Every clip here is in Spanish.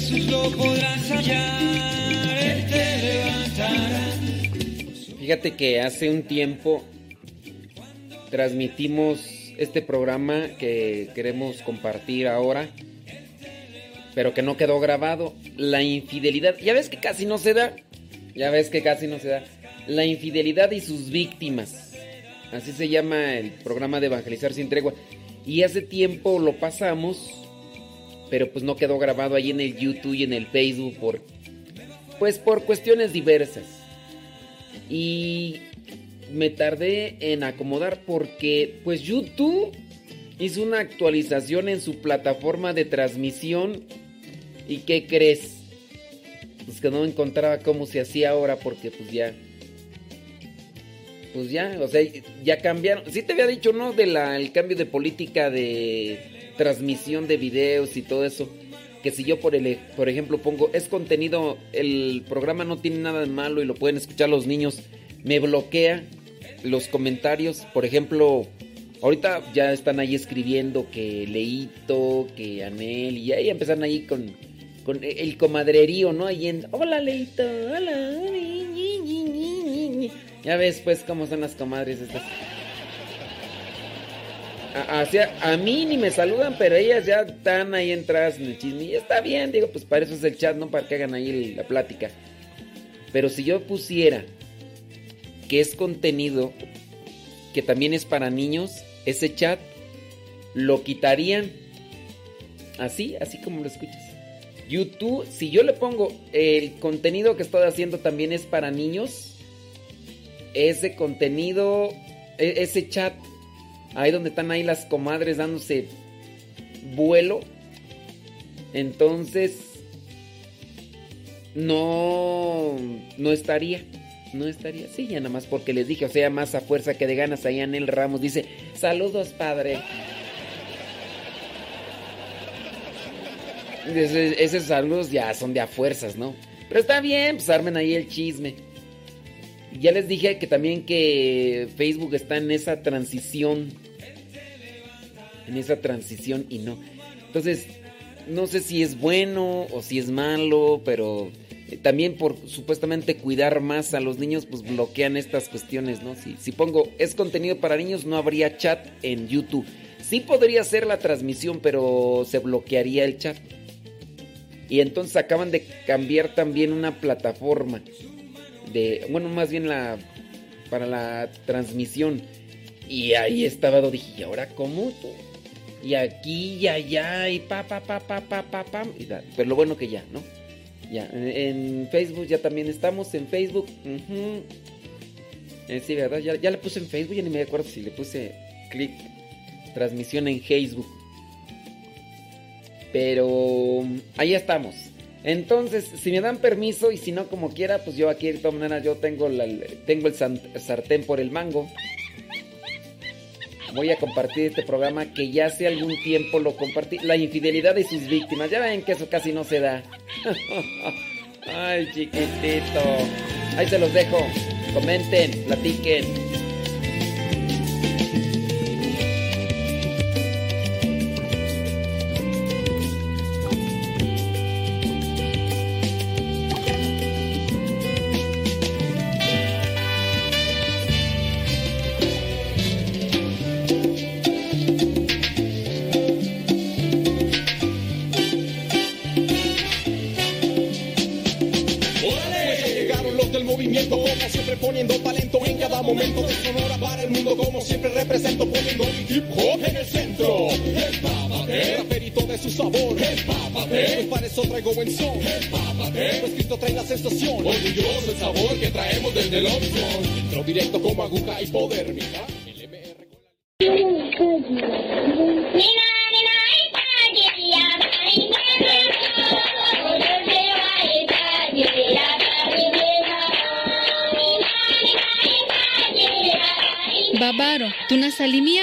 Jesús lo podrás hallar, Él te levantará. Fíjate que hace un tiempo transmitimos este programa que queremos compartir ahora, pero que no quedó grabado. La infidelidad, ya ves que casi no se da, ya ves que casi no se da. La infidelidad y sus víctimas. Así se llama el programa de Evangelizar sin tregua. Y hace tiempo lo pasamos, pero pues no quedó grabado ahí en el YouTube y en el Facebook por pues por cuestiones diversas. Y me tardé en acomodar porque pues YouTube hizo una actualización en su plataforma de transmisión y ¿qué crees? Pues que no encontraba cómo se hacía ahora porque pues ya pues ya, o sea, ya cambiaron. Sí te había dicho, ¿no? De la el cambio de política de transmisión de videos y todo eso. Que si yo por el por ejemplo pongo es contenido, el programa no tiene nada de malo y lo pueden escuchar los niños, me bloquea los comentarios, por ejemplo, ahorita ya están ahí escribiendo que Leito, que Anel, y ahí empezaron ahí con, con el comadrerío, ¿no? Ahí en, hola Leito, hola, ñi, ñi, ñi, ñi, ñi". ya ves pues cómo son las comadres estas. A, así a- mí ni me saludan, pero ellas ya están ahí entradas en el chisme. Y está bien, digo, pues para eso es el chat, no para que hagan ahí la plática. Pero si yo pusiera que es contenido que también es para niños, ese chat lo quitarían así, así como lo escuchas. YouTube, si yo le pongo el contenido que estoy haciendo también es para niños, ese contenido, e- ese chat, ahí donde están ahí las comadres dándose vuelo, entonces no, no estaría. No estaría así, ya nada más porque les dije, o sea, más a fuerza que de ganas. Ahí Anel Ramos dice, saludos padre. Esos saludos ya son de a fuerzas, ¿no? Pero está bien, pues armen ahí el chisme. Ya les dije que también que Facebook está en esa transición. En esa transición y no. Entonces, no sé si es bueno o si es malo, pero eh, también por supuestamente cuidar más a los niños, pues bloquean estas cuestiones, ¿no? Si, si pongo es contenido para niños, no habría chat en YouTube. Sí podría ser la transmisión, pero se bloquearía el chat. Y entonces acaban de cambiar también una plataforma de, bueno, más bien la para la transmisión. Y ahí estaba, dije, ¿y ahora cómo? Y aquí y allá y pa pa pa pa pa pa pa. Pero lo bueno que ya, ¿no? Ya, en, Facebook ya también estamos en Facebook. Eh, sí, ¿verdad? Ya, ya le puse en Facebook, ya ni me acuerdo si le puse clic transmisión en Facebook. Pero ahí estamos. Entonces, si me dan permiso y si no como quiera, pues yo aquí de todas maneras yo tengo, el sartén por el mango. Voy a compartir este programa que ya hace algún tiempo lo compartí. La infidelidad de sus víctimas. Ya ven que eso casi no se da. Ay, chiquitito. Ahí se los dejo. Comenten, platiquen. Opson. Entro directo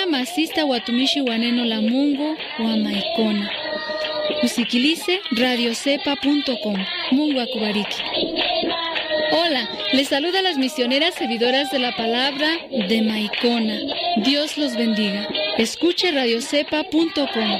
masista watumishi wa neno la Mungu wa Maikona. Usikilize radiocepa.com. Mungu akubariki. Hola, les saluda las misioneras servidoras de la palabra de Maicona. Dios los bendiga. Escuche radiocepa.com.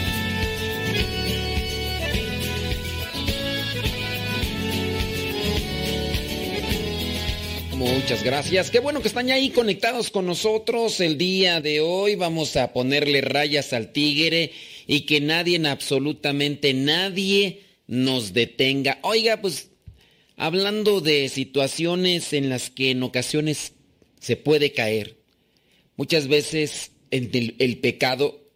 Muchas gracias. Qué bueno que están ahí conectados con nosotros el día de hoy. Vamos a ponerle rayas al tigre y que nadie, absolutamente nadie, nos detenga. Oiga, pues hablando de situaciones en las que en ocasiones se puede caer, muchas veces el, el pecado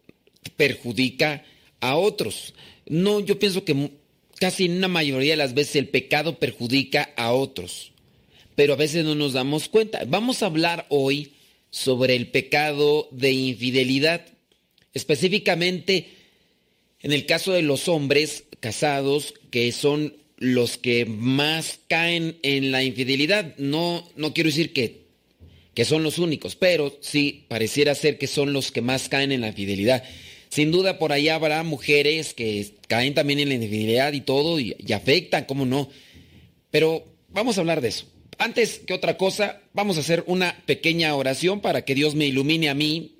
perjudica a otros. No, yo pienso que casi en una mayoría de las veces el pecado perjudica a otros pero a veces no nos damos cuenta. Vamos a hablar hoy sobre el pecado de infidelidad, específicamente en el caso de los hombres casados que son los que más caen en la infidelidad. No, no quiero decir que, que son los únicos, pero sí pareciera ser que son los que más caen en la infidelidad. Sin duda por ahí habrá mujeres que caen también en la infidelidad y todo y afectan, ¿cómo no? Pero vamos a hablar de eso. Antes que otra cosa, vamos a hacer una pequeña oración para que Dios me ilumine a mí,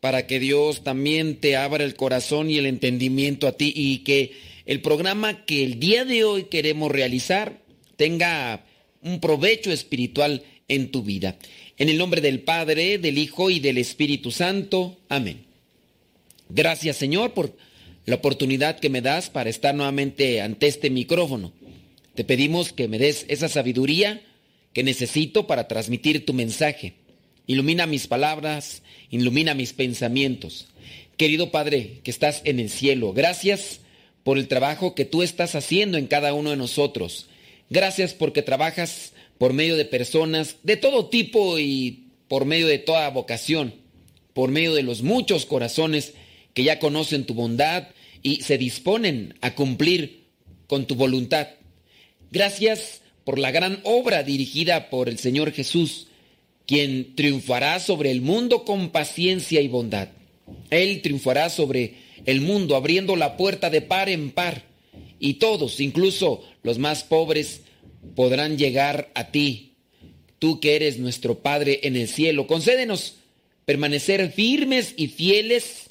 para que Dios también te abra el corazón y el entendimiento a ti y que el programa que el día de hoy queremos realizar tenga un provecho espiritual en tu vida. En el nombre del Padre, del Hijo y del Espíritu Santo. Amén. Gracias Señor por la oportunidad que me das para estar nuevamente ante este micrófono. Te pedimos que me des esa sabiduría que necesito para transmitir tu mensaje. Ilumina mis palabras, ilumina mis pensamientos. Querido Padre, que estás en el cielo, gracias por el trabajo que tú estás haciendo en cada uno de nosotros. Gracias porque trabajas por medio de personas de todo tipo y por medio de toda vocación, por medio de los muchos corazones que ya conocen tu bondad y se disponen a cumplir con tu voluntad. Gracias por la gran obra dirigida por el Señor Jesús, quien triunfará sobre el mundo con paciencia y bondad. Él triunfará sobre el mundo abriendo la puerta de par en par, y todos, incluso los más pobres, podrán llegar a ti. Tú que eres nuestro Padre en el cielo, concédenos permanecer firmes y fieles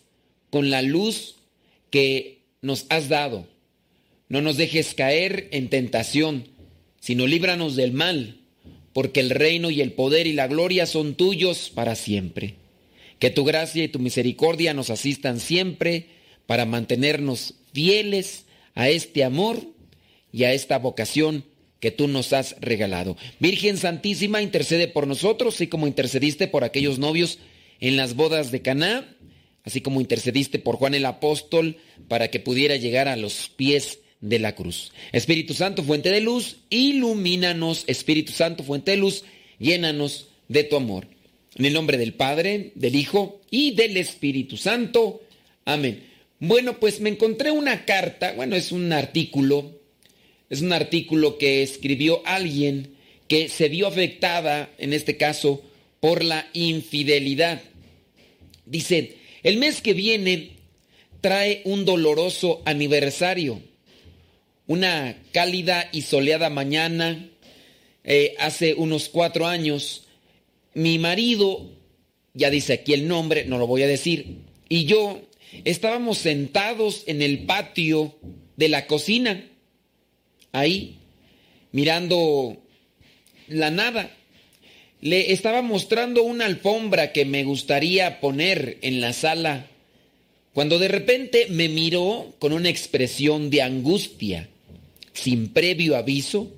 con la luz que nos has dado. No nos dejes caer en tentación sino líbranos del mal, porque el reino y el poder y la gloria son tuyos para siempre. Que tu gracia y tu misericordia nos asistan siempre para mantenernos fieles a este amor y a esta vocación que tú nos has regalado. Virgen Santísima, intercede por nosotros, así como intercediste por aquellos novios en las bodas de Caná, así como intercediste por Juan el apóstol para que pudiera llegar a los pies de la cruz. Espíritu Santo, fuente de luz, ilumínanos. Espíritu Santo, fuente de luz, llénanos de tu amor. En el nombre del Padre, del Hijo y del Espíritu Santo. Amén. Bueno, pues me encontré una carta, bueno, es un artículo, es un artículo que escribió alguien que se vio afectada, en este caso, por la infidelidad. Dice, el mes que viene trae un doloroso aniversario una cálida y soleada mañana, eh, hace unos cuatro años, mi marido, ya dice aquí el nombre, no lo voy a decir, y yo estábamos sentados en el patio de la cocina, ahí, mirando la nada. Le estaba mostrando una alfombra que me gustaría poner en la sala, cuando de repente me miró con una expresión de angustia, sin previo aviso,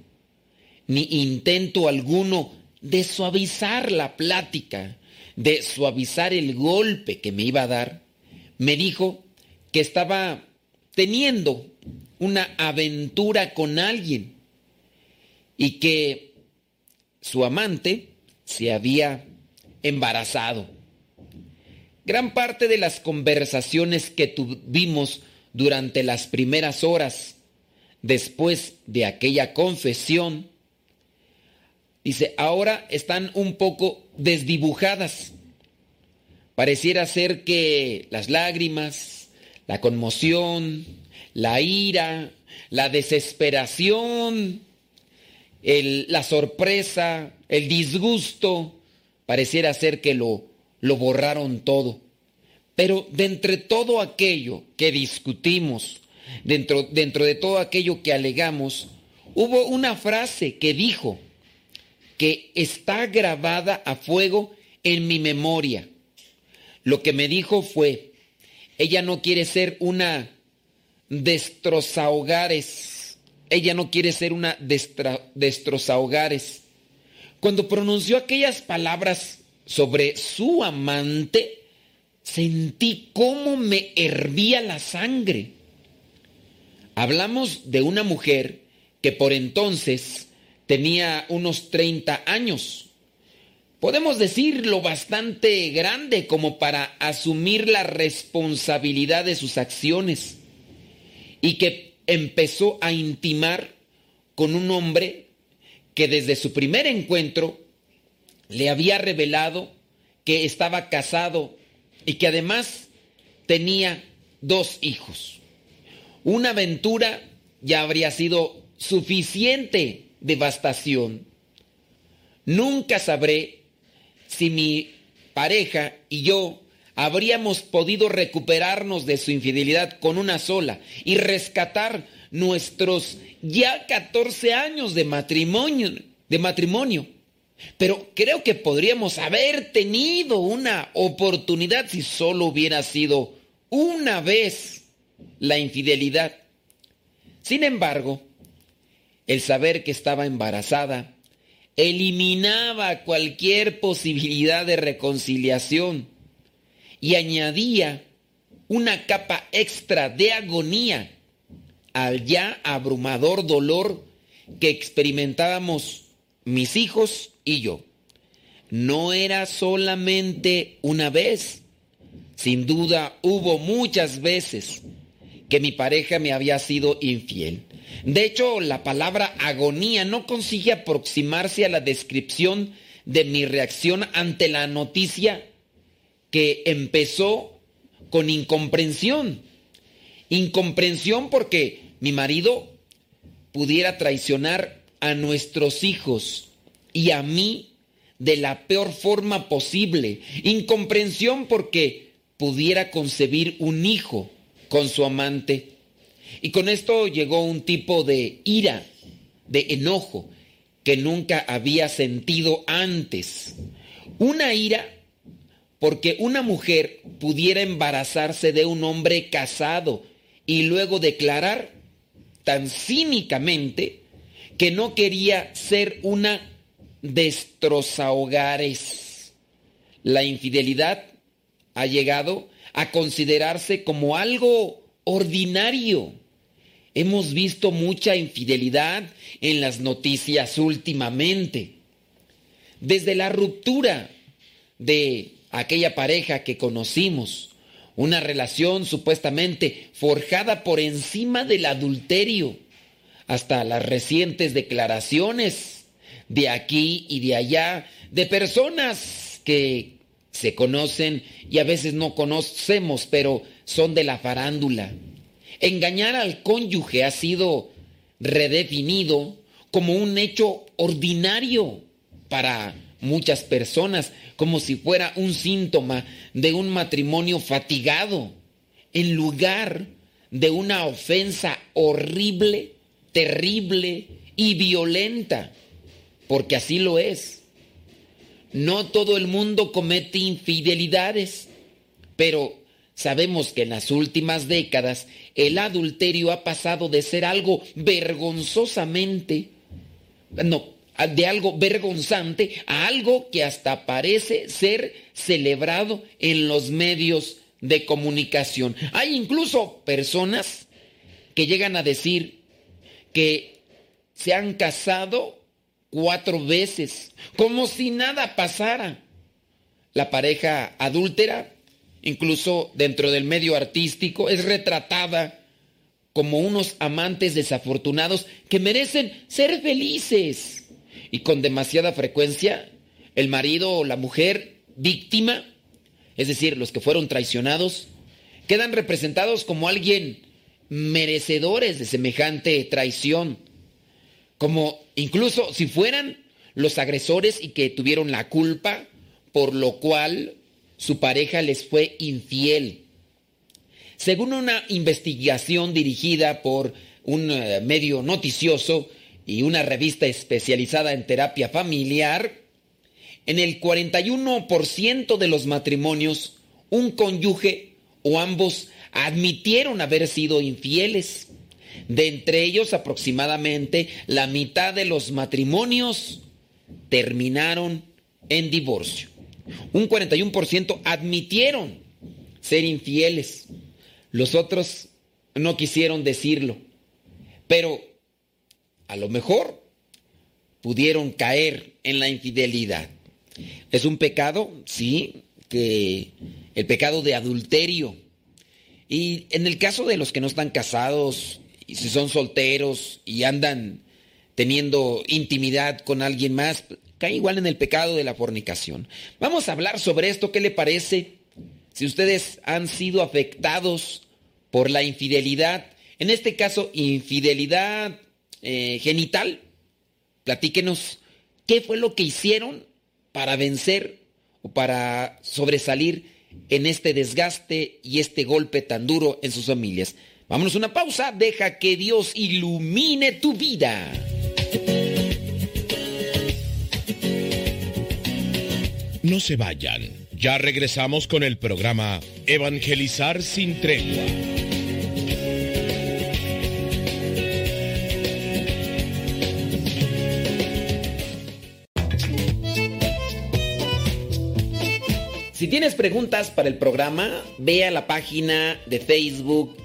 ni intento alguno de suavizar la plática, de suavizar el golpe que me iba a dar, me dijo que estaba teniendo una aventura con alguien y que su amante se había embarazado. Gran parte de las conversaciones que tuvimos durante las primeras horas después de aquella confesión, dice, ahora están un poco desdibujadas. Pareciera ser que las lágrimas, la conmoción, la ira, la desesperación, la sorpresa, el disgusto, pareciera ser que lo, lo borraron todo. Pero de entre todo aquello que discutimos, dentro, dentro de todo aquello que alegamos, hubo una frase que dijo que está grabada a fuego en mi memoria. Lo que me dijo fue, ella no quiere ser una destrozahogares, ella no quiere ser una destrozahogares. Cuando pronunció aquellas palabras sobre su amante, sentí cómo me hervía la sangre. Hablamos de una mujer que por entonces tenía unos 30 años. Podemos decirlo bastante grande como para asumir la responsabilidad de sus acciones y que empezó a intimar con un hombre que desde su primer encuentro le había revelado que estaba casado y que además tenía dos hijos. Una aventura ya habría sido suficiente devastación. Nunca sabré si mi pareja y yo habríamos podido recuperarnos de su infidelidad con una sola y rescatar nuestros ya 14 años de matrimonio, de matrimonio. Pero creo que podríamos haber tenido una oportunidad si solo hubiera sido una vez la infidelidad. Sin embargo, el saber que estaba embarazada eliminaba cualquier posibilidad de reconciliación y añadía una capa extra de agonía al ya abrumador dolor que experimentábamos mis hijos y yo. No era solamente una vez, sin duda hubo muchas veces que mi pareja me había sido infiel. De hecho, la palabra agonía no consigue aproximarse a la descripción de mi reacción ante la noticia que empezó con incomprensión. Incomprensión porque mi marido pudiera traicionar a nuestros hijos y a mí de la peor forma posible. Incomprensión porque pudiera concebir un hijo con su amante. Y con esto llegó un tipo de ira, de enojo, que nunca había sentido antes. Una ira porque una mujer pudiera embarazarse de un hombre casado y luego declarar tan cínicamente que no quería ser una destrozahogares. La infidelidad ha llegado a considerarse como algo ordinario. Hemos visto mucha infidelidad en las noticias últimamente. Desde la ruptura de aquella pareja que conocimos, una relación supuestamente forjada por encima del adulterio, hasta las recientes declaraciones de aquí y de allá de personas que se conocen y a veces no conocemos, pero son de la farándula. Engañar al cónyuge ha sido redefinido como un hecho ordinario para muchas personas, como si fuera un síntoma de un matrimonio fatigado, en lugar de una ofensa horrible, terrible y violenta, porque así lo es. No todo el mundo comete infidelidades, pero sabemos que en las últimas décadas el adulterio ha pasado de ser algo vergonzosamente, no, de algo vergonzante a algo que hasta parece ser celebrado en los medios de comunicación. Hay incluso personas que llegan a decir que se han casado cuatro veces, como si nada pasara. La pareja adúltera, incluso dentro del medio artístico, es retratada como unos amantes desafortunados que merecen ser felices y con demasiada frecuencia el marido o la mujer víctima, es decir, los que fueron traicionados, quedan representados como alguien merecedores de semejante traición, como incluso si fueran los agresores y que tuvieron la culpa, por lo cual su pareja les fue infiel. Según una investigación dirigida por un eh, medio noticioso, y una revista especializada en terapia familiar, en el 41% de los matrimonios, un cónyuge o ambos admitieron haber sido infieles. De entre ellos, aproximadamente la mitad de los matrimonios terminaron en divorcio. Un 41% admitieron ser infieles. Los otros no quisieron decirlo. Pero a lo mejor pudieron caer en la infidelidad. Es un pecado, sí, que el pecado de adulterio. Y en el caso de los que no están casados, y si son solteros y andan teniendo intimidad con alguien más, cae igual en el pecado de la fornicación. Vamos a hablar sobre esto, ¿qué le parece? Si ustedes han sido afectados por la infidelidad, en este caso infidelidad eh, genital. Platíquenos qué fue lo que hicieron para vencer o para sobresalir en este desgaste y este golpe tan duro en sus familias. Vámonos a una pausa, deja que Dios ilumine tu vida. No se vayan, ya regresamos con el programa Evangelizar sin tregua. Si tienes preguntas para el programa, ve a la página de Facebook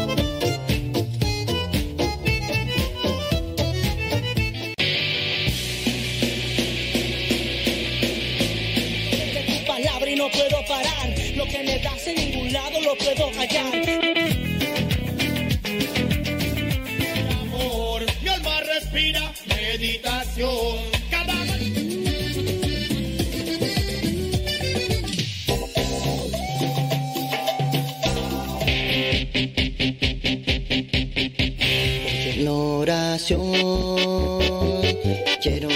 Puedo hallar. Amor, mi alma respira meditación. Cada la oración quiero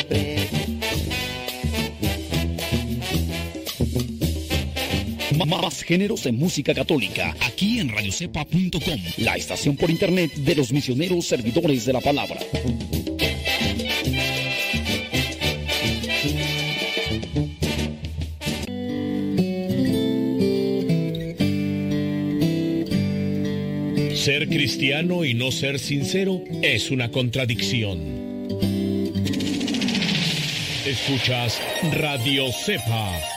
Más géneros en música católica, aquí en radiocepa.com, la estación por internet de los misioneros servidores de la palabra. Ser cristiano y no ser sincero es una contradicción. Escuchas Radio Cepa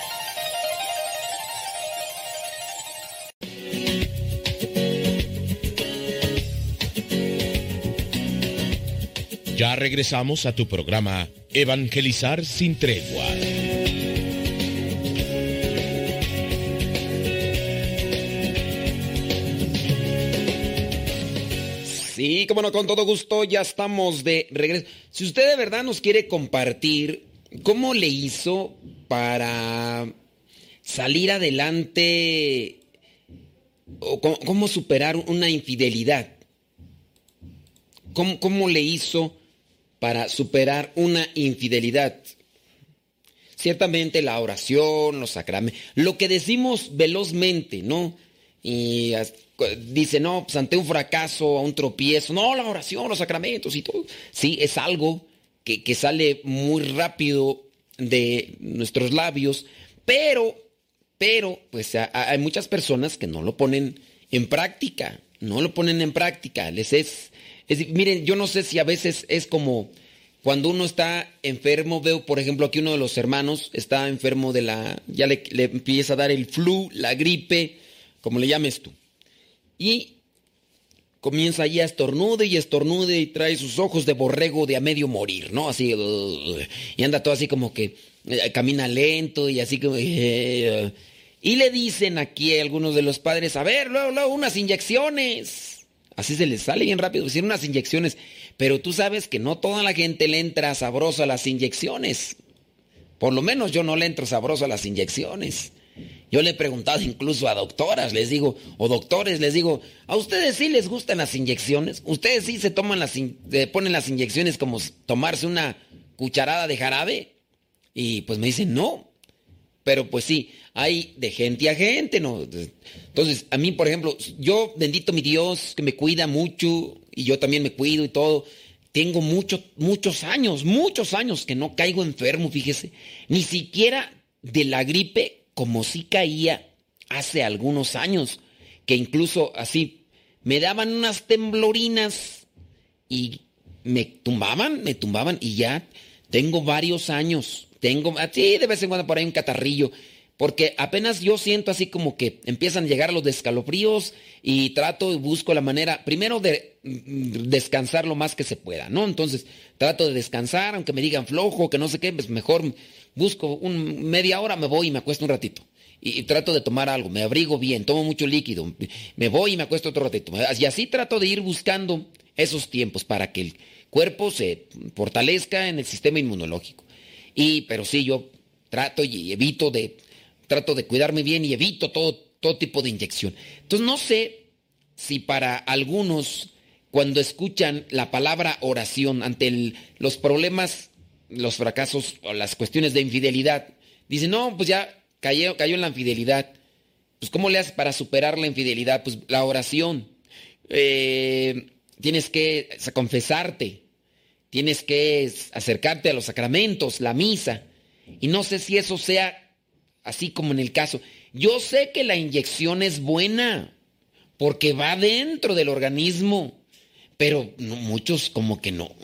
Regresamos a tu programa Evangelizar sin tregua. Sí, como no, con todo gusto, ya estamos de regreso. Si usted de verdad nos quiere compartir cómo le hizo para salir adelante o cómo, superar una infidelidad, ¿Cómo, ¿Cómo, le hizo para superar una infidelidad? Ciertamente la oración, los sacramentos, lo que decimos velozmente, ¿no? Y dice, no, pues ante un fracaso, a un tropiezo, no, la oración, los sacramentos y todo. Sí, es algo que, que sale muy rápido de nuestros labios, pero, pero, pues hay muchas personas que no lo ponen en práctica, no lo ponen en práctica. Les es, es, miren, yo no sé si a veces es como cuando uno está enfermo, veo por ejemplo aquí uno de los hermanos está enfermo de la, ya le, le empieza a dar el flu, la gripe, como le llames tú. Y comienza ahí a estornude y estornude y trae sus ojos de borrego de a medio morir, ¿no? Así, y anda todo así como que eh, camina lento y así como... Eh, y le dicen aquí algunos de los padres, a ver, luego, luego, unas inyecciones. Así se les sale bien rápido decir unas inyecciones. Pero tú sabes que no toda la gente le entra sabroso a las inyecciones. Por lo menos yo no le entro sabroso a las inyecciones. Yo le he preguntado incluso a doctoras, les digo, o doctores, les digo, ¿a ustedes sí les gustan las inyecciones? ¿Ustedes sí se toman las, ponen las inyecciones como tomarse una cucharada de jarabe? Y pues me dicen, no. Pero pues sí, hay de gente a gente, ¿no? Entonces, a mí, por ejemplo, yo, bendito mi Dios, que me cuida mucho, y yo también me cuido y todo, tengo muchos, muchos años, muchos años que no caigo enfermo, fíjese. Ni siquiera de la gripe como si caía hace algunos años, que incluso así me daban unas temblorinas y me tumbaban, me tumbaban y ya tengo varios años, tengo así de vez en cuando por ahí un catarrillo, porque apenas yo siento así como que empiezan a llegar los descalofríos y trato y busco la manera, primero de mm, descansar lo más que se pueda, ¿no? Entonces trato de descansar, aunque me digan flojo, que no sé qué, pues mejor busco un, media hora, me voy y me acuesto un ratito. Y, trato de tomar algo, me abrigo bien, tomo mucho líquido, me voy y me acuesto otro ratito. Y así trato de ir buscando esos tiempos para que el cuerpo se fortalezca en el sistema inmunológico. Y, pero sí, yo trato y evito de, trato de cuidarme bien y evito todo, todo tipo de inyección. Entonces no sé si para algunos, cuando escuchan la palabra oración ante los problemas los fracasos o las cuestiones de infidelidad. Dice, no, pues ya cayó, cayó en la infidelidad. Pues ¿cómo le haces para superar la infidelidad? Pues la oración. Eh, tienes que confesarte. Tienes que acercarte a los sacramentos, la misa. Y no sé si eso sea así como en el caso. Yo sé que la inyección es buena porque va dentro del organismo, pero muchos como que no.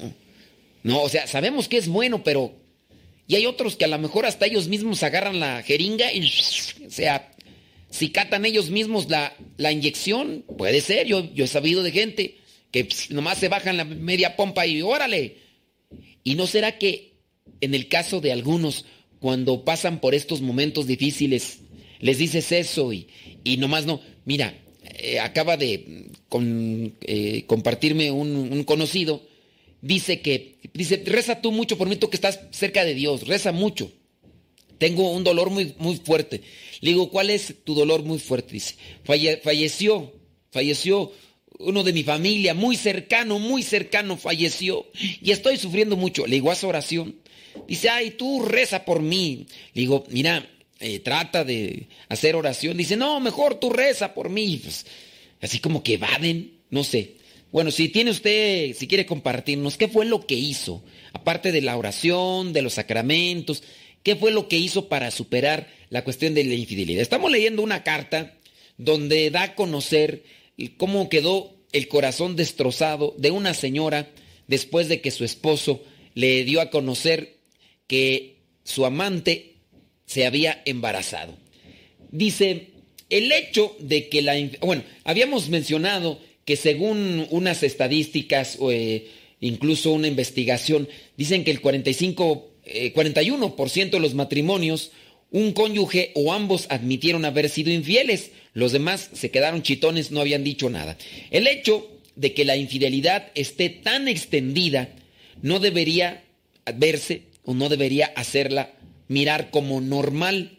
No, o sea, sabemos que es bueno, pero... Y hay otros que a lo mejor hasta ellos mismos agarran la jeringa y... O sea, si catan ellos mismos la, la inyección, puede ser. Yo, yo he sabido de gente que nomás se bajan la media pompa y órale. ¿Y no será que en el caso de algunos, cuando pasan por estos momentos difíciles, les dices eso y, y nomás no? Mira, eh, acaba de con, eh, compartirme un, un conocido dice que, dice, reza tú mucho por mí, tú que estás cerca de Dios, reza mucho. Tengo un dolor muy, muy fuerte. Le digo, ¿cuál es tu dolor muy fuerte? Dice, falleció, falleció uno de mi familia, muy cercano, muy cercano, falleció. Y estoy sufriendo mucho. Le digo, haz oración. Dice, ay, tú reza por mí. Le digo, mira, eh, trata de hacer oración. Dice, no, mejor tú reza por mí. Pues, así como que evaden, no sé. Bueno, si tiene usted, si quiere compartirnos, ¿qué fue lo que hizo? Aparte de la oración, de los sacramentos, ¿qué fue lo que hizo para superar la cuestión de la infidelidad? Estamos leyendo una carta donde da a conocer cómo quedó el corazón destrozado de una señora después de que su esposo le dio a conocer que su amante se había embarazado. Dice, el hecho de que la... Bueno, habíamos mencionado que según unas estadísticas o eh, incluso una investigación, dicen que el 45, 41% eh, de los matrimonios, un cónyuge o ambos admitieron haber sido infieles. Los demás se quedaron chitones, no habían dicho nada. El hecho de que la infidelidad esté tan extendida, no debería verse o no debería hacerla mirar como normal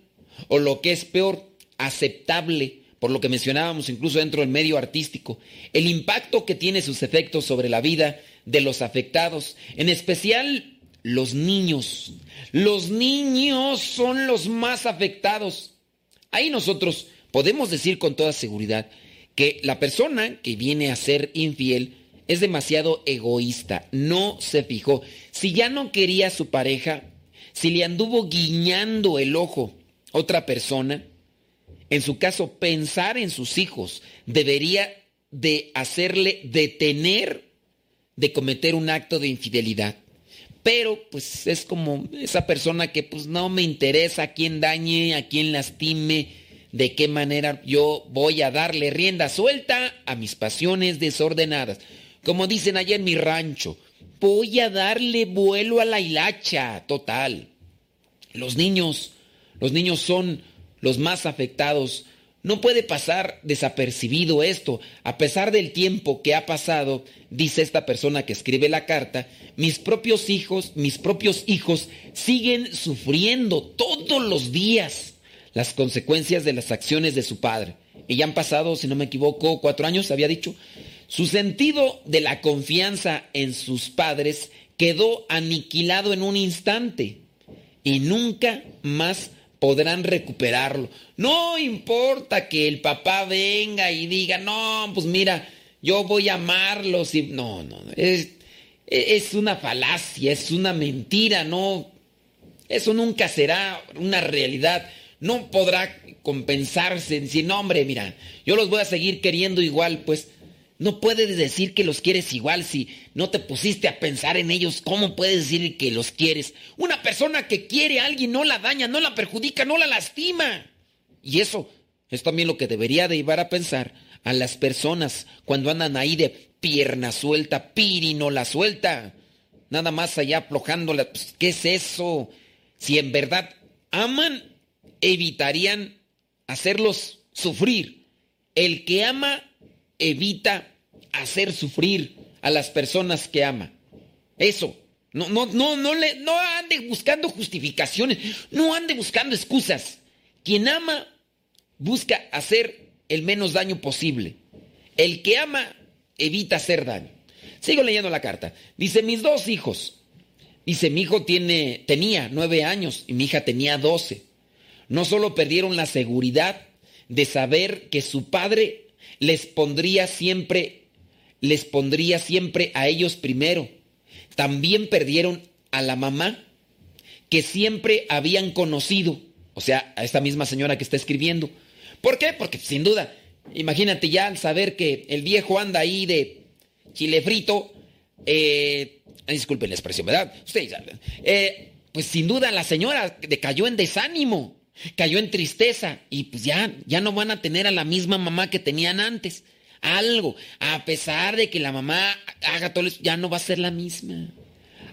o lo que es peor, aceptable, por lo que mencionábamos incluso dentro del medio artístico, el impacto que tiene sus efectos sobre la vida de los afectados, en especial los niños. Los niños son los más afectados. Ahí nosotros podemos decir con toda seguridad que la persona que viene a ser infiel es demasiado egoísta, no se fijó. Si ya no quería a su pareja, si le anduvo guiñando el ojo otra persona, en su caso pensar en sus hijos debería de hacerle detener de cometer un acto de infidelidad. Pero pues es como esa persona que pues no me interesa a quién dañe, a quién lastime, de qué manera yo voy a darle rienda suelta a mis pasiones desordenadas. Como dicen allá en mi rancho, voy a darle vuelo a la hilacha, total. Los niños, los niños son los más afectados. No puede pasar desapercibido esto. A pesar del tiempo que ha pasado, dice esta persona que escribe la carta, mis propios hijos, mis propios hijos siguen sufriendo todos los días las consecuencias de las acciones de su padre. Y ya han pasado, si no me equivoco, cuatro años, había dicho. Su sentido de la confianza en sus padres quedó aniquilado en un instante y nunca más podrán recuperarlo. No importa que el papá venga y diga, no, pues mira, yo voy a amarlos y no, no, es, es una falacia, es una mentira, no, eso nunca será una realidad. No podrá compensarse en decir, no, hombre, mira, yo los voy a seguir queriendo igual, pues no puedes decir que los quieres igual si no te pusiste a pensar en ellos. ¿Cómo puedes decir que los quieres? Una persona que quiere a alguien no la daña, no la perjudica, no la lastima. Y eso es también lo que debería de llevar a pensar a las personas cuando andan ahí de pierna suelta, pirino la suelta. Nada más allá aflojándola. Pues, ¿Qué es eso? Si en verdad aman, evitarían hacerlos sufrir. El que ama evita hacer sufrir a las personas que ama. Eso. No, no, no, no, le, no ande buscando justificaciones, no ande buscando excusas. Quien ama busca hacer el menos daño posible. El que ama evita hacer daño. Sigo leyendo la carta. Dice, mis dos hijos. Dice, mi hijo tiene, tenía nueve años y mi hija tenía doce. No solo perdieron la seguridad de saber que su padre les pondría siempre, les pondría siempre a ellos primero. También perdieron a la mamá que siempre habían conocido, o sea, a esta misma señora que está escribiendo. ¿Por qué? Porque sin duda, imagínate ya al saber que el viejo anda ahí de chile frito, eh, disculpen la expresión, ¿verdad? Ustedes, eh, pues sin duda la señora cayó en desánimo cayó en tristeza y pues ya, ya no van a tener a la misma mamá que tenían antes. Algo, a pesar de que la mamá haga todo eso, ya no va a ser la misma.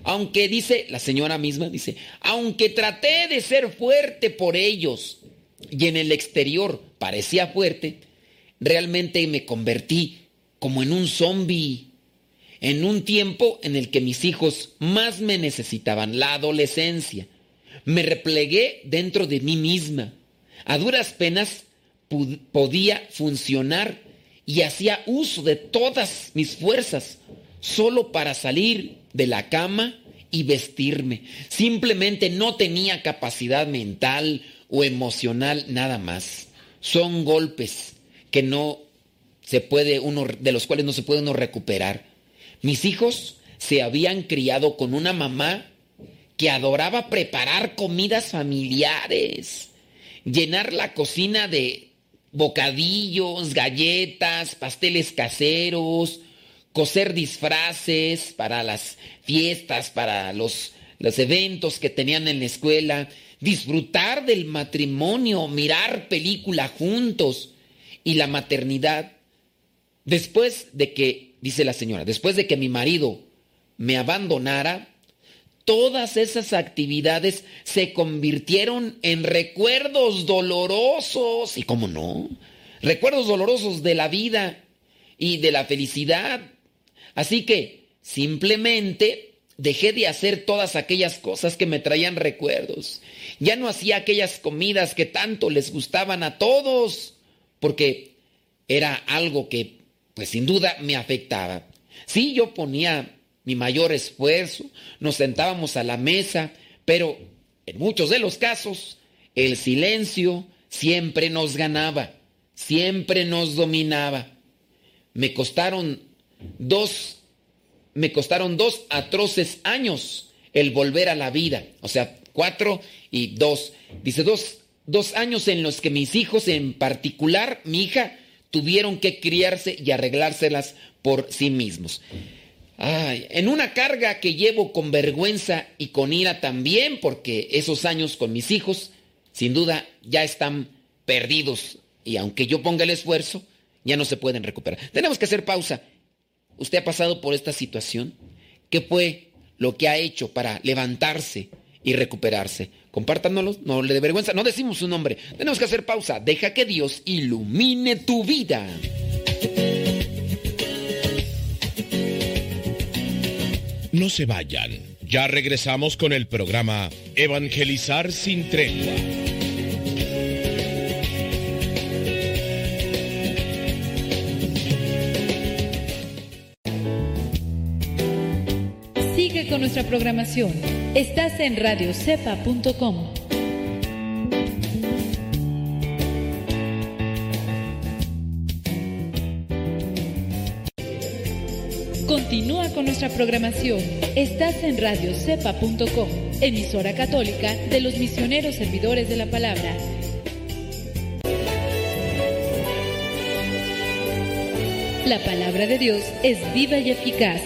Aunque dice, la señora misma dice, aunque traté de ser fuerte por ellos y en el exterior parecía fuerte, realmente me convertí como en un zombie. En un tiempo en el que mis hijos más me necesitaban, la adolescencia me replegué dentro de mí misma. A duras penas podía funcionar y hacía uso de todas mis fuerzas solo para salir de la cama y vestirme. Simplemente no tenía capacidad mental o emocional nada más. Son golpes que no se puede uno de los cuales no se puede uno recuperar. Mis hijos se habían criado con una mamá que adoraba preparar comidas familiares, llenar la cocina de bocadillos, galletas, pasteles caseros, coser disfraces para las fiestas, para los, los eventos que tenían en la escuela, disfrutar del matrimonio, mirar película juntos y la maternidad. Después de que, dice la señora, después de que mi marido me abandonara, todas esas actividades se convirtieron en recuerdos dolorosos. ¿Y cómo no? Recuerdos dolorosos de la vida y de la felicidad Así que simplemente dejé de hacer todas aquellas cosas que me traían recuerdos. Ya no hacía aquellas comidas que tanto les gustaban a todos, porque era algo que, pues sin duda, me afectaba. Sí, yo ponía mi mayor esfuerzo, nos sentábamos a la mesa, pero en muchos de los casos el silencio siempre nos ganaba, siempre nos dominaba. Me costaron dos, me costaron dos atroces años el volver a la vida, o sea, cuatro y dos. Dice dos, dos años en los que mis hijos, en particular mi hija, tuvieron que criarse y arreglárselas por sí mismos. Ay, en una carga que llevo con vergüenza y con ira también, porque esos años con mis hijos, sin duda, ya están perdidos. Y aunque yo ponga el esfuerzo, ya no se pueden recuperar. Tenemos que hacer pausa. ¿Usted ha pasado por esta situación? ¿Qué fue lo que ha hecho para levantarse y recuperarse? Compártanoslo, no le dé vergüenza, no decimos su nombre. Tenemos que hacer pausa. Deja que Dios ilumine tu vida. No se vayan. Ya regresamos con el programa Evangelizar sin tregua. Sigue con nuestra programación. Estás en radiocepa.com. Continúa con nuestra programación. Estás en radiocepa.com, emisora católica de los misioneros servidores de la palabra. La palabra de Dios es viva y eficaz,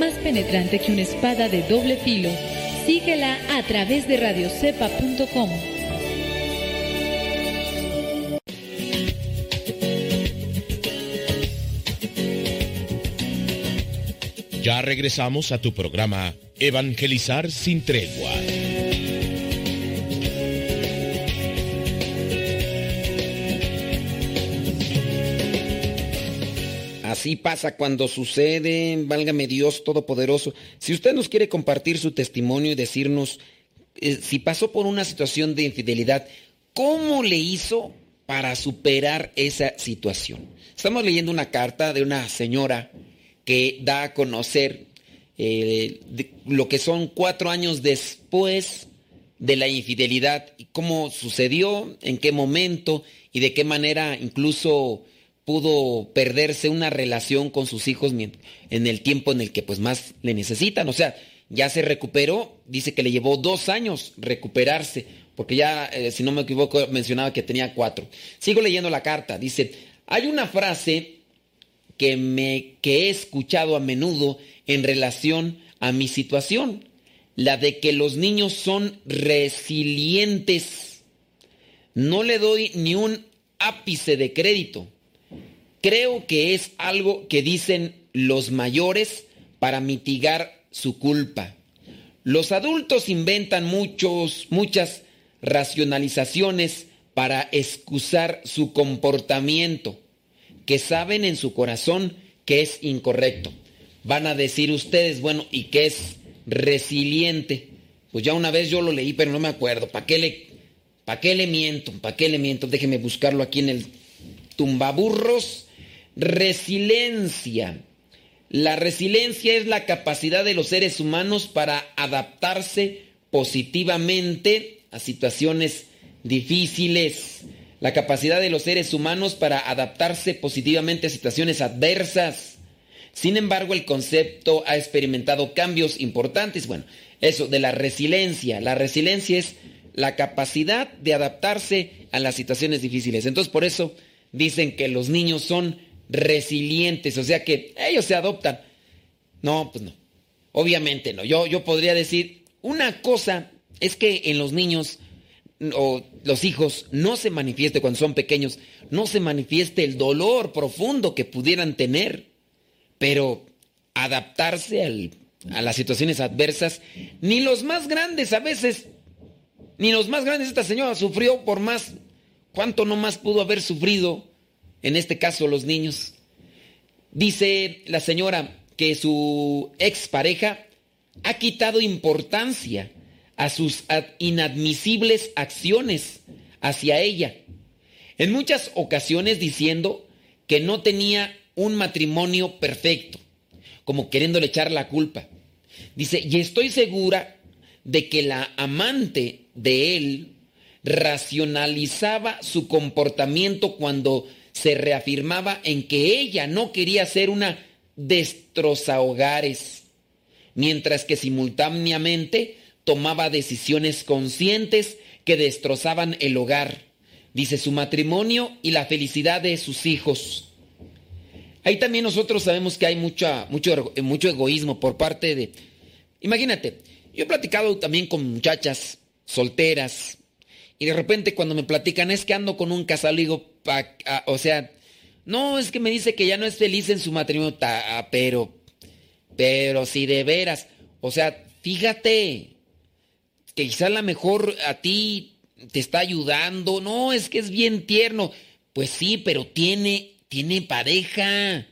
más penetrante que una espada de doble filo. Síguela a través de radiocepa.com. Regresamos a tu programa Evangelizar sin tregua. Así pasa cuando sucede, válgame Dios Todopoderoso. Si usted nos quiere compartir su testimonio y decirnos eh, si pasó por una situación de infidelidad, ¿cómo le hizo para superar esa situación? Estamos leyendo una carta de una señora que da a conocer eh, lo que son cuatro años después de la infidelidad y cómo sucedió, en qué momento y de qué manera incluso pudo perderse una relación con sus hijos en el tiempo en el que pues más le necesitan. O sea, ya se recuperó, dice que le llevó dos años recuperarse, porque ya, eh, si no me equivoco, mencionaba que tenía cuatro. Sigo leyendo la carta, dice, hay una frase que, me, que he escuchado a menudo en relación a mi situación, la de que los niños son resilientes. No le doy ni un ápice de crédito. Creo que es algo que dicen los mayores para mitigar su culpa. Los adultos inventan muchos, muchas racionalizaciones para excusar su comportamiento que saben en su corazón que es incorrecto. Van a decir ustedes, bueno, ¿y qué es resiliente? Pues ya una vez yo lo leí, pero no me acuerdo. ¿Para qué le, para qué le miento? ¿Para qué le miento? Déjeme buscarlo aquí en el tumbaburros. Resiliencia. La resiliencia es la capacidad de los seres humanos para adaptarse positivamente a situaciones difíciles. La capacidad de los seres humanos para adaptarse positivamente a situaciones adversas. Sin embargo, el concepto ha experimentado cambios importantes. Bueno, eso de la resiliencia. La resiliencia es la capacidad de adaptarse a las situaciones difíciles. Entonces, por eso dicen que los niños son resilientes, o sea que ellos se adoptan. No, pues no. Obviamente no. Yo, yo podría decir, una cosa es que en los niños o los hijos no se manifieste cuando son pequeños, no se manifieste el dolor profundo que pudieran tener, pero adaptarse a las situaciones adversas, ni los más grandes a veces, ni los más grandes, esta señora sufrió por más, ¿cuánto no más pudo haber sufrido? En este caso los niños. Dice la señora, que su expareja ha quitado importancia a sus inadmisibles acciones hacia ella. En muchas ocasiones diciendo que no tenía un matrimonio perfecto, como queriéndole echar la culpa. Dice, y estoy segura de que la amante de él racionalizaba su comportamiento cuando se reafirmaba en que ella no quería ser una destrozahogares, mientras que simultáneamente tomaba decisiones conscientes que destrozaban el hogar, dice su matrimonio y la felicidad de sus hijos. Ahí también nosotros sabemos que hay mucha, mucho, mucho egoísmo por parte de... Imagínate, yo he platicado también con muchachas solteras y de repente cuando me platican es que ando con un casal, digo, o sea, no, es que me dice que ya no es feliz en su matrimonio, pero, pero si de veras, o sea, fíjate, que quizás la mejor a ti te está ayudando, no, es que es bien tierno, pues sí, pero tiene, tiene pareja,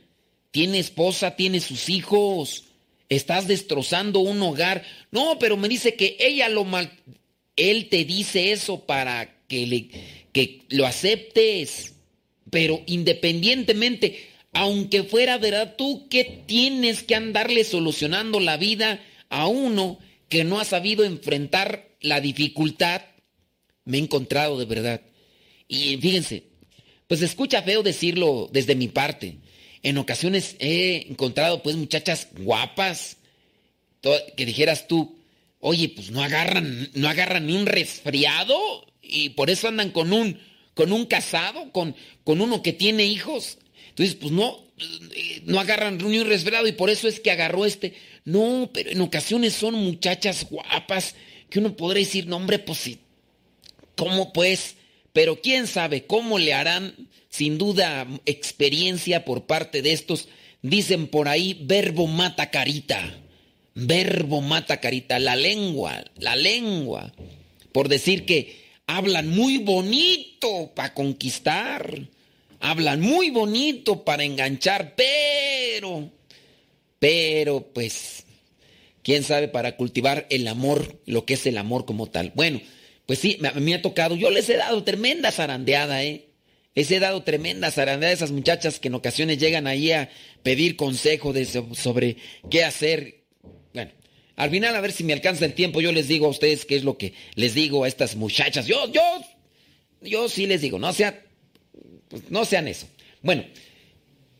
tiene esposa, tiene sus hijos, estás destrozando un hogar, no, pero me dice que ella lo mal, él te dice eso para que, le, que lo aceptes. Pero independientemente, aunque fuera verdad, tú que tienes que andarle solucionando la vida a uno que no ha sabido enfrentar la dificultad, me he encontrado de verdad. Y fíjense, pues escucha feo decirlo desde mi parte. En ocasiones he encontrado pues muchachas guapas, que dijeras tú, Oye, pues no agarran, no agarran ni un resfriado y por eso andan con un, con un casado, con, con uno que tiene hijos. Entonces, pues no, no agarran ni un resfriado y por eso es que agarró este. No, pero en ocasiones son muchachas guapas que uno podría decir, no hombre, pues ¿cómo pues? Pero quién sabe cómo le harán, sin duda, experiencia por parte de estos. Dicen por ahí, verbo mata carita. Verbo mata carita, la lengua, la lengua. Por decir que hablan muy bonito para conquistar, hablan muy bonito para enganchar, pero, pero pues, quién sabe para cultivar el amor, lo que es el amor como tal. Bueno, pues sí, me, me ha tocado, yo les he dado tremenda zarandeada, ¿eh? Les he dado tremenda zarandeada a esas muchachas que en ocasiones llegan ahí a pedir consejo sobre qué hacer al final, a ver si me alcanza el tiempo, yo les digo a ustedes qué es lo que les digo a estas muchachas. Yo, yo, yo sí les digo, no sean, pues, no sean eso. Bueno,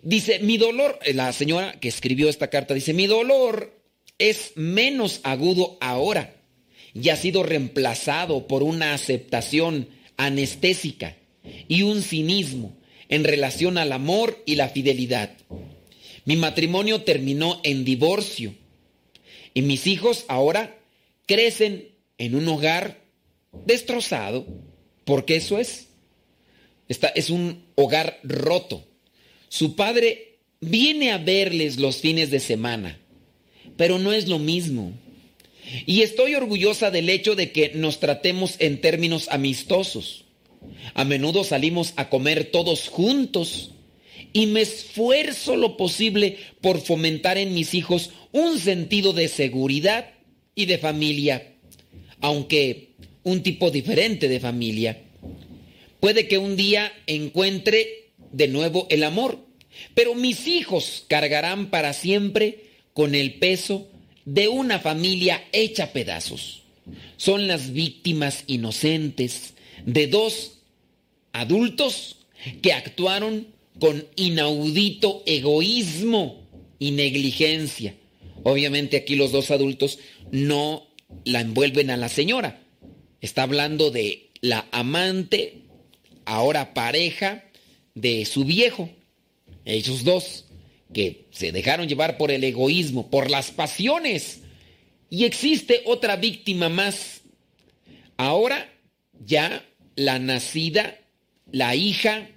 dice, mi dolor, la señora que escribió esta carta dice, mi dolor es menos agudo ahora y ha sido reemplazado por una aceptación anestésica y un cinismo en relación al amor y la fidelidad. Mi matrimonio terminó en divorcio y mis hijos ahora crecen en un hogar destrozado, porque eso es. es un hogar roto. Su padre viene a verles los fines de semana, pero no es lo mismo. Y estoy orgullosa del hecho de que nos tratemos en términos amistosos. A menudo salimos a comer todos juntos y me esfuerzo lo posible por fomentar en mis hijos un sentido de seguridad y de familia, aunque un tipo diferente de familia. Puede que un día encuentre de nuevo el amor, pero mis hijos cargarán para siempre con el peso de una familia hecha pedazos. Son las víctimas inocentes de dos adultos que actuaron con inaudito egoísmo y negligencia Obviamente aquí los dos adultos no la envuelven a la señora. Está hablando de la amante, ahora pareja de su viejo. Ellos dos que se dejaron llevar por el egoísmo, por las pasiones. Y existe otra víctima más. Ahora ya la nacida, la hija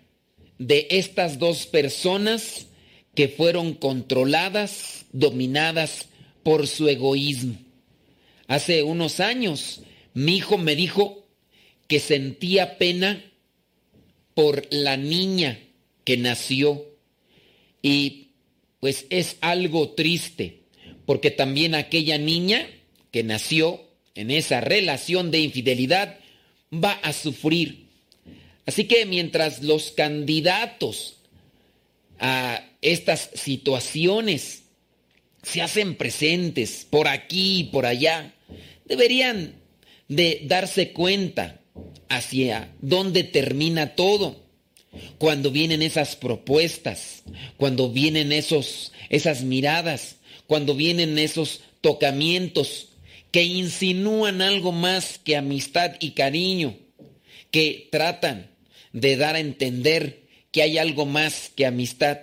de estas dos personas que fueron controladas dominadas por su egoísmo. Hace unos años mi hijo me dijo que sentía pena por la niña que nació y pues es algo triste, porque también aquella niña que nació en esa relación de infidelidad va a sufrir. Así que mientras los candidatos a estas situaciones se hacen presentes por aquí y por allá, deberían de darse cuenta hacia dónde termina todo. Cuando vienen esas propuestas, cuando vienen esos, esas miradas, cuando vienen esos tocamientos que insinúan algo más que amistad y cariño, que tratan de dar a entender que hay algo más que amistad,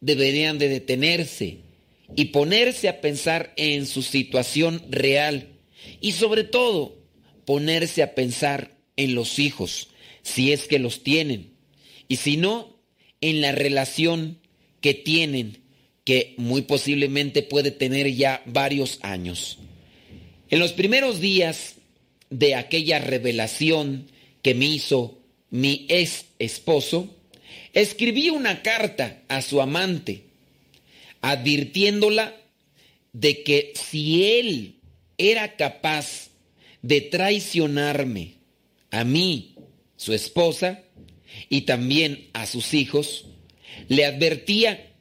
deberían de detenerse y ponerse a pensar en su situación real y sobre todo ponerse a pensar en los hijos, si es que los tienen, y si no, en la relación que tienen, que muy posiblemente puede tener ya varios años. En los primeros días de aquella revelación que me hizo mi ex esposo, escribí una carta a su amante, advirtiéndola de que si él era capaz de traicionarme a mí, su esposa, y también a sus hijos, le advertía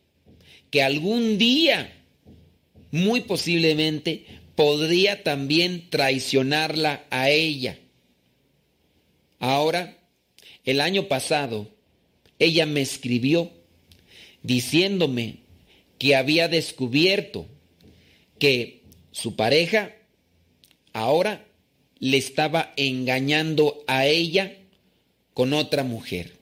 que algún día, muy posiblemente, podría también traicionarla a ella. Ahora, el año pasado, ella me escribió diciéndome que había descubierto que su pareja ahora le estaba engañando a ella con otra mujer.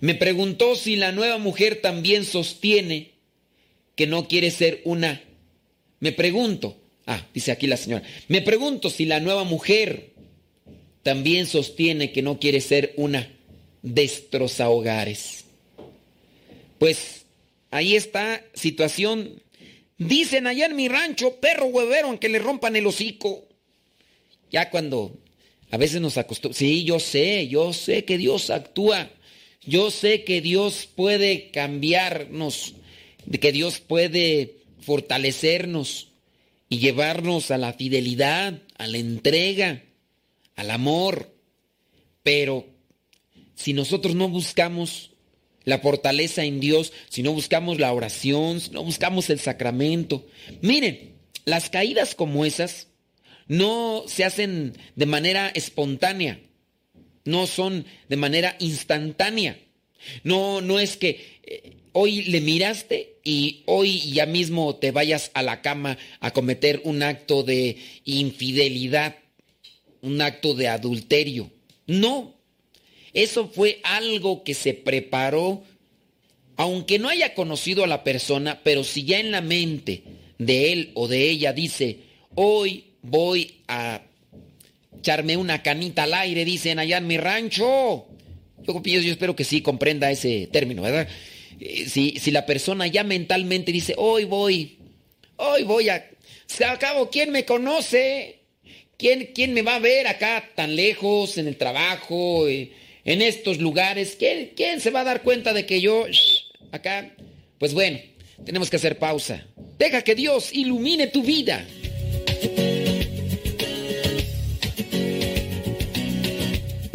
Me preguntó si la nueva mujer también sostiene que no quiere ser una... Me pregunto, ah, dice aquí la señora, me pregunto si la nueva mujer también sostiene que no quiere ser una destroza hogares. Pues ahí está situación. Dicen allá en mi rancho, perro huevero, aunque le rompan el hocico. Ya cuando a veces nos acostumbramos, sí, yo sé, yo sé que Dios actúa, yo sé que Dios puede cambiarnos, que Dios puede fortalecernos y llevarnos a la fidelidad, a la entrega, al amor. Pero si nosotros no buscamos la fortaleza en Dios, si no buscamos la oración, si no buscamos el sacramento, miren, las caídas como esas no se hacen de manera espontánea, no son de manera instantánea. No, no es que eh, hoy le miraste y hoy ya mismo te vayas a la cama a cometer un acto de infidelidad, un acto de adulterio. No, eso fue algo que se preparó, aunque no haya conocido a la persona, pero si ya en la mente de él o de ella dice, hoy voy a echarme una canita al aire, dicen allá en mi rancho. Yo, yo espero que sí comprenda ese término, ¿verdad? Eh, si, si, la persona ya mentalmente dice, hoy voy, hoy voy a... Se acabo, ¿quién me conoce? ¿Quién, ¿Quién me va a ver acá tan lejos, en el trabajo, eh, en estos lugares? ¿Quién, ¿Quién se va a dar cuenta de que yo, acá? Pues bueno, tenemos que hacer pausa. Deja que Dios ilumine tu vida.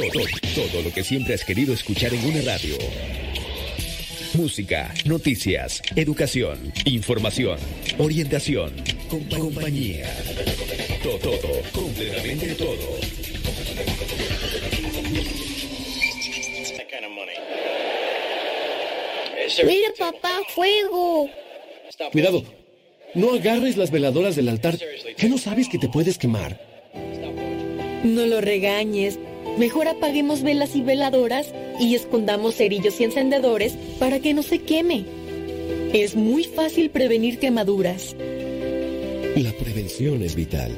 Todo, todo, lo que siempre has querido escuchar en una radio. Música, noticias, educación, información, orientación, compañía. Todo, todo, completamente todo. Mira, papá, fuego. Cuidado. No agarres las veladoras del altar. ¿Qué no sabes que te puedes quemar? No lo regañes. Mejor apaguemos velas y veladoras y escondamos cerillos y encendedores para que no se queme. Es muy fácil prevenir quemaduras. La prevención es vital.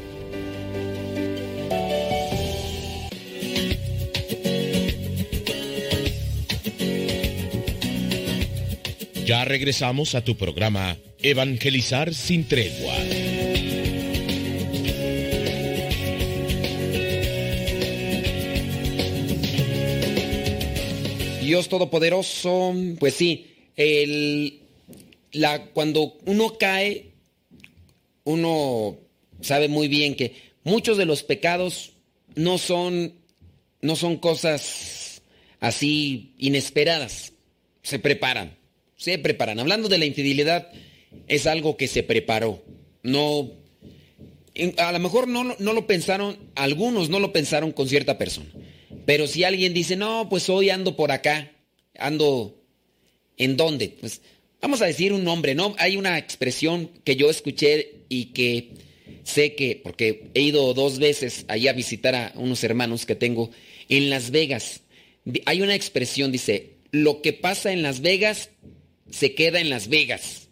Ya regresamos a tu programa Evangelizar sin tregua. Dios Todopoderoso, pues sí, el, la, cuando uno cae, uno sabe muy bien que muchos de los pecados no son, no son cosas así inesperadas, se preparan, se preparan. Hablando de la infidelidad, es algo que se preparó, no, a lo mejor no, no lo pensaron, algunos no lo pensaron con cierta persona. Pero si alguien dice, no, pues hoy ando por acá, ando en dónde, pues vamos a decir un nombre, ¿no? Hay una expresión que yo escuché y que sé que, porque he ido dos veces allá a visitar a unos hermanos que tengo en Las Vegas. Hay una expresión, dice, lo que pasa en Las Vegas se queda en Las Vegas.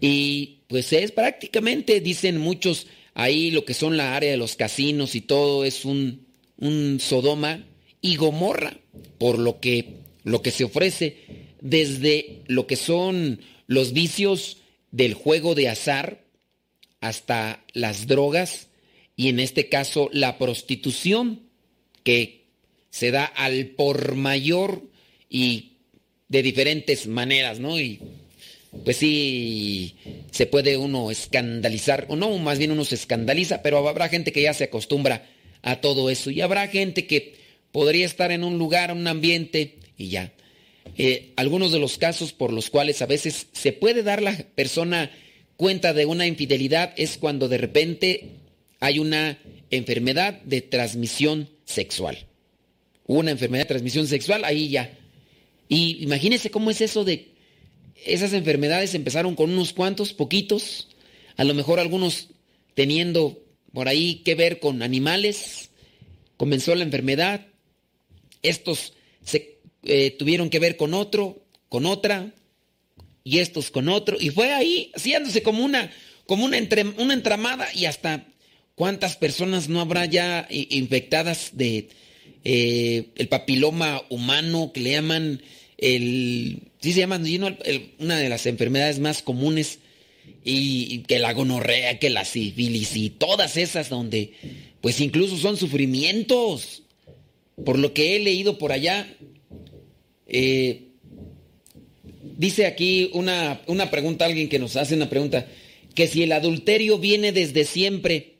Y pues es prácticamente, dicen muchos, ahí lo que son la área de los casinos y todo es un un Sodoma y Gomorra, por lo que, lo que se ofrece desde lo que son los vicios del juego de azar hasta las drogas y en este caso la prostitución que se da al por mayor y de diferentes maneras, ¿no? Y pues sí, se puede uno escandalizar, o no, más bien uno se escandaliza, pero habrá gente que ya se acostumbra a todo eso. Y habrá gente que podría estar en un lugar, un ambiente y ya. Eh, algunos de los casos por los cuales a veces se puede dar la persona cuenta de una infidelidad es cuando de repente hay una enfermedad de transmisión sexual. Una enfermedad de transmisión sexual, ahí ya. Y imagínense cómo es eso de esas enfermedades empezaron con unos cuantos, poquitos, a lo mejor algunos teniendo por ahí que ver con animales, comenzó la enfermedad, estos se eh, tuvieron que ver con otro, con otra, y estos con otro, y fue ahí haciéndose como una, como una, una entramada, y hasta cuántas personas no habrá ya infectadas de eh, el papiloma humano que le llaman el, sí se llaman, una de las enfermedades más comunes y, que la gonorrea, que la sífilis y todas esas donde pues incluso son sufrimientos. Por lo que he leído por allá, eh, dice aquí una, una pregunta, alguien que nos hace una pregunta, que si el adulterio viene desde siempre,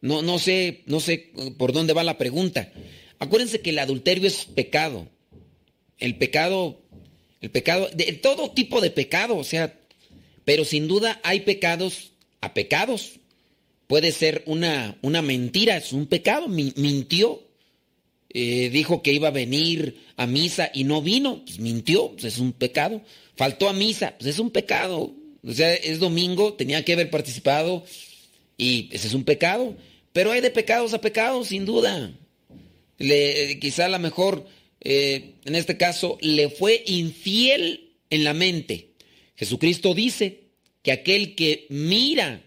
no, no sé, no sé por dónde va la pregunta. Acuérdense que el adulterio es pecado. El pecado, el pecado, de todo tipo de pecado, o sea, pero sin duda hay pecados a pecados. Puede ser una, una mentira, es un pecado, mintió. Eh, dijo que iba a venir a misa y no vino, pues mintió, pues es un pecado. Faltó a misa, pues es un pecado. O sea, es domingo, tenía que haber participado y ese es un pecado. Pero hay de pecados a pecados, sin duda. Le, quizá a lo mejor, eh, en este caso, le fue infiel en la mente. Jesucristo dice que aquel que mira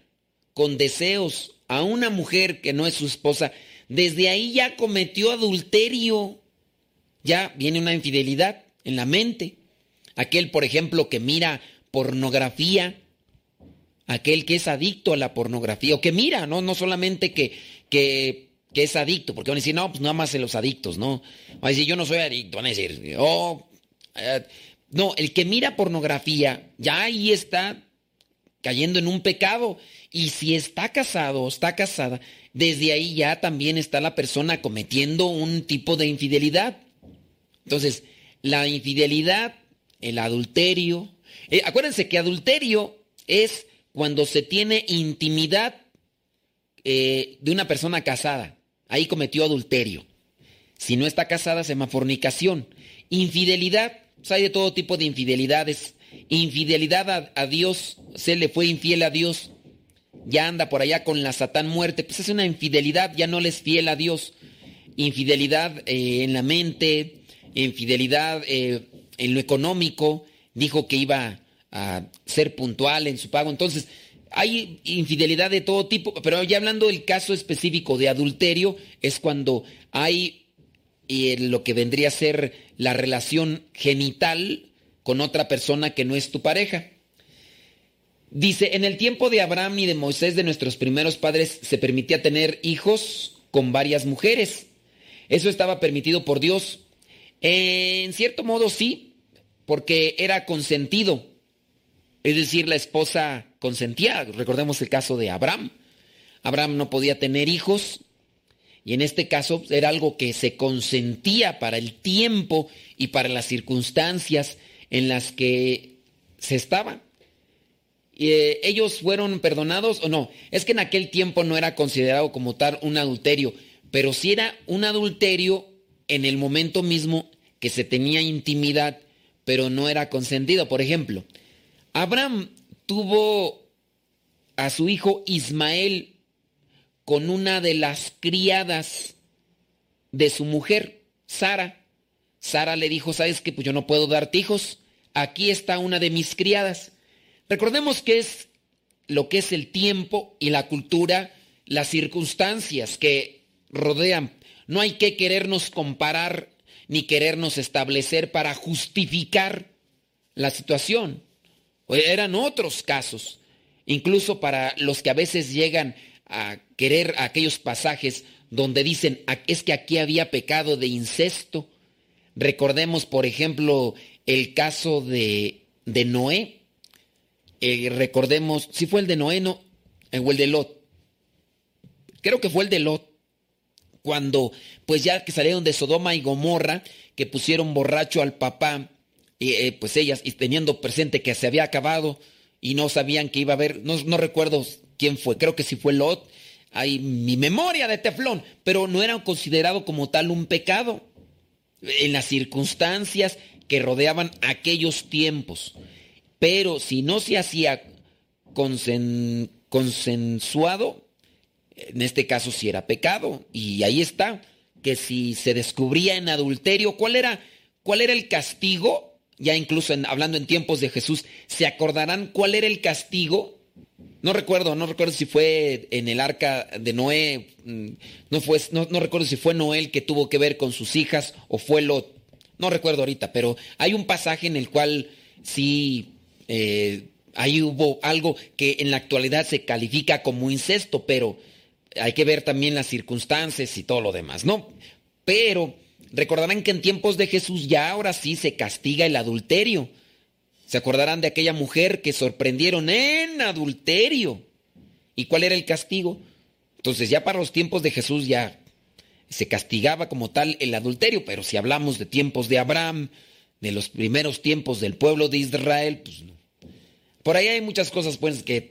con deseos a una mujer que no es su esposa, desde ahí ya cometió adulterio, ya viene una infidelidad en la mente. Aquel, por ejemplo, que mira pornografía, aquel que es adicto a la pornografía, o que mira, no, no solamente que, que, es adicto, porque van a decir, no, pues nada más en los adictos, ¿no? Van a decir, yo no soy adicto, van a decir, oh, eh, no, el que mira pornografía, ya ahí está cayendo en un pecado. Y si está casado o está casada, desde ahí ya también está la persona cometiendo un tipo de infidelidad. Entonces, la infidelidad, el adulterio. Eh, acuérdense que adulterio es cuando se tiene intimidad eh, de una persona casada. Ahí cometió adulterio. Si no está casada, se llama fornicación. Infidelidad pues hay de todo tipo de infidelidades. Infidelidad a, Dios, se le fue infiel a Dios. Ya anda por allá con la Satán muerte, pues es una infidelidad, ya no le es fiel a Dios. Infidelidad eh, en la mente, infidelidad eh, en lo económico, dijo que iba a ser puntual en su pago. Entonces, hay infidelidad de todo tipo, pero ya hablando del caso específico de adulterio, es cuando hay eh, lo que vendría a ser la relación genital con otra persona que no es tu pareja. Dice, en el tiempo de Abraham y de Moisés, de nuestros primeros padres, se permitía tener hijos con varias mujeres. Eso estaba permitido por Dios. En cierto modo sí, porque era consentido. Es decir, la esposa consentía. Recordemos el caso de Abraham. Abraham no podía tener hijos y en este caso era algo que se consentía para el tiempo y para las circunstancias en las que se estaba. Eh, ¿Ellos fueron perdonados o no? Es que en aquel tiempo no era considerado como tal un adulterio, pero sí era un adulterio en el momento mismo que se tenía intimidad, pero no era consentido. Por ejemplo, Abraham tuvo a su hijo Ismael con una de las criadas de su mujer, Sara. Sara le dijo, ¿sabes qué? Pues yo no puedo darte hijos. Aquí está una de mis criadas. Recordemos que es lo que es el tiempo y la cultura, las circunstancias que rodean. No hay que querernos comparar ni querernos establecer para justificar la situación. Eran otros casos, incluso para los que a veces llegan a querer aquellos pasajes donde dicen, es que aquí había pecado de incesto. Recordemos, por ejemplo, el caso de, de Noé. Eh, recordemos, si fue el de Noé no, eh, o el de Lot. Creo que fue el de Lot. Cuando, pues ya que salieron de Sodoma y Gomorra, que pusieron borracho al papá eh, pues ellas, y teniendo presente que se había acabado y no sabían que iba a haber, no, no recuerdo quién fue, creo que si fue Lot, hay mi memoria de teflón, pero no era considerado como tal un pecado en las circunstancias que rodeaban aquellos tiempos. Pero si no se hacía consensuado, en este caso sí era pecado. Y ahí está, que si se descubría en adulterio, ¿cuál era, cuál era el castigo? ya incluso hablando en tiempos de Jesús, ¿se acordarán cuál era el castigo? No recuerdo, no recuerdo si fue en el arca de Noé, mm, no, fue, no, recuerdo si fue Noé el que tuvo que ver con sus hijas o fue Lot, no recuerdo ahorita, pero hay un pasaje en el cual sí, eh, ahí hubo algo que en la actualidad se califica como incesto, pero hay que ver también las circunstancias y todo lo demás, ¿no? Pero Recordarán que en tiempos de Jesús ya ahora sí se castiga el adulterio. Se acordarán de aquella mujer que sorprendieron en adulterio. ¿Y cuál era el castigo? Entonces ya para los tiempos de Jesús ya se castigaba como tal el adulterio, pero si hablamos de tiempos de Abraham, de los primeros tiempos del pueblo de Israel, pues no. Por ahí hay muchas cosas pues que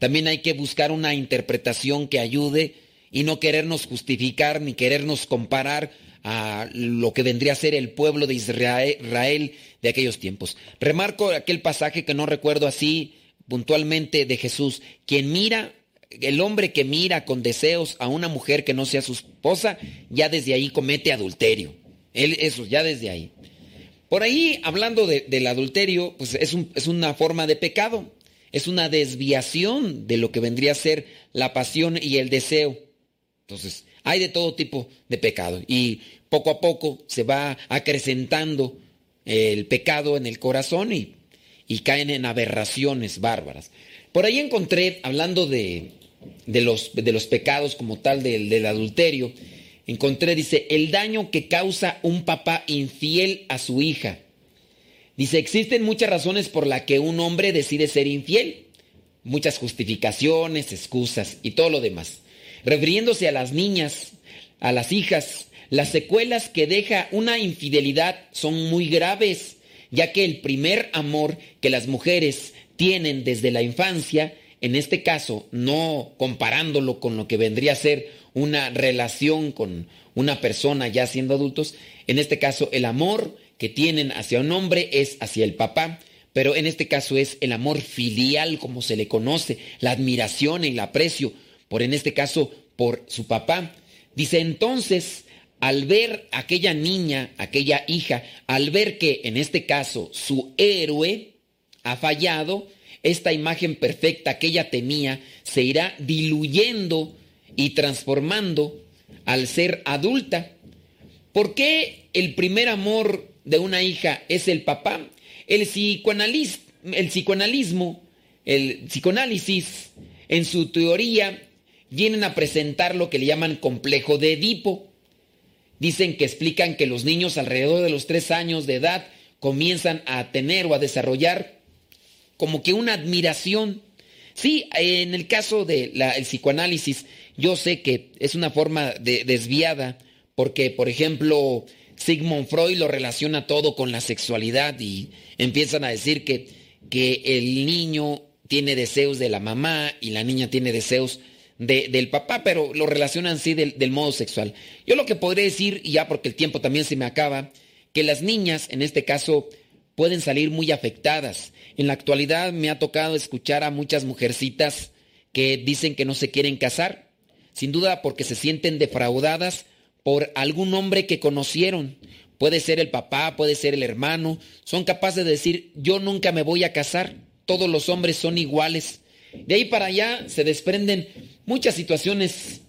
también hay que buscar una interpretación que ayude y no querernos justificar ni querernos comparar a lo que vendría a ser el pueblo de Israel de aquellos tiempos. Remarco aquel pasaje que no recuerdo así puntualmente de Jesús, quien mira, el hombre que mira con deseos a una mujer que no sea su esposa, ya desde ahí comete adulterio. Él, eso, ya desde ahí. Por ahí, hablando del adulterio, pues es, es una forma de pecado, es una desviación de lo que vendría a ser la pasión y el deseo. Entonces, hay de todo tipo de pecado y poco a poco se va acrecentando el pecado en el corazón y, caen en aberraciones bárbaras. Por ahí encontré, hablando de, los, de los, pecados como tal del, del adulterio, encontré, dice, el daño que causa un papá infiel a su hija. Dice, existen muchas razones por las que un hombre decide ser infiel, muchas justificaciones, excusas y todo lo demás refiriéndose a las niñas, a las hijas, las secuelas que deja una infidelidad son muy graves, ya que el primer amor que las mujeres tienen desde la infancia, en este caso, no comparándolo con lo que vendría a ser una relación con una persona ya siendo adultos, en este caso el amor que tienen hacia un hombre es hacia el papá, pero en este caso es el amor filial, como se le conoce, la admiración y el aprecio, por en este caso por su papá. Dice entonces, al ver aquella niña, aquella hija, al ver que en este caso su héroe ha fallado, esta imagen perfecta que ella tenía se irá diluyendo y transformando al ser adulta. ¿Por qué el primer amor de una hija es el papá? El, el psicoanalismo, el psicoanálisis, en su teoría, vienen a presentar lo que le llaman complejo de Edipo. Dicen que explican que los niños alrededor de los tres años de edad comienzan a tener o a desarrollar como que una admiración. Sí, en el caso del psicoanálisis, yo sé que es una forma de, desviada, porque, por ejemplo, Sigmund Freud lo relaciona todo con la sexualidad y empiezan a decir que, que el niño tiene deseos de la mamá y la niña tiene deseos del papá, pero lo relacionan así del, del, modo sexual. Yo lo que podré decir, y ya porque el tiempo también se me acaba, que las niñas, en este caso, pueden salir muy afectadas. En la actualidad me ha tocado escuchar a muchas mujercitas que dicen que no se quieren casar, sin duda porque se sienten defraudadas por algún hombre que conocieron. Puede ser el papá, puede ser el hermano. Son capaces de decir, yo nunca me voy a casar, todos los hombres son iguales. De ahí para allá se desprenden muchas situaciones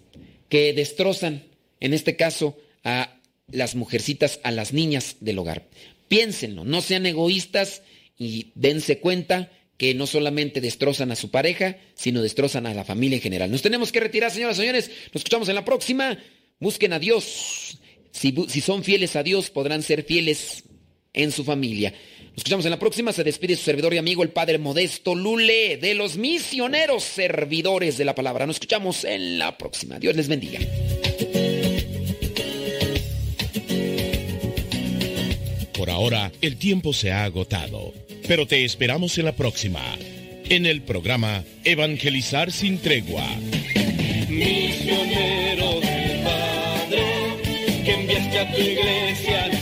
que destrozan, en este caso, a las mujercitas, a las niñas del hogar. Piénsenlo, no sean egoístas y dense cuenta que no solamente destrozan a su pareja, sino destrozan a la familia en general. Nos tenemos que retirar, señoras y señores. Nos escuchamos en la próxima. Busquen a Dios. Si, si son fieles a Dios, podrán ser fieles en su familia. Nos escuchamos en la próxima. Se despide su servidor y amigo, el Padre Modesto Lule, de los misioneros servidores de la palabra. Nos escuchamos en la próxima. Dios les bendiga. Por ahora, el tiempo se ha agotado, pero te esperamos en la próxima, en el programa Evangelizar sin tregua. Misionero del Padre, que enviaste a tu iglesia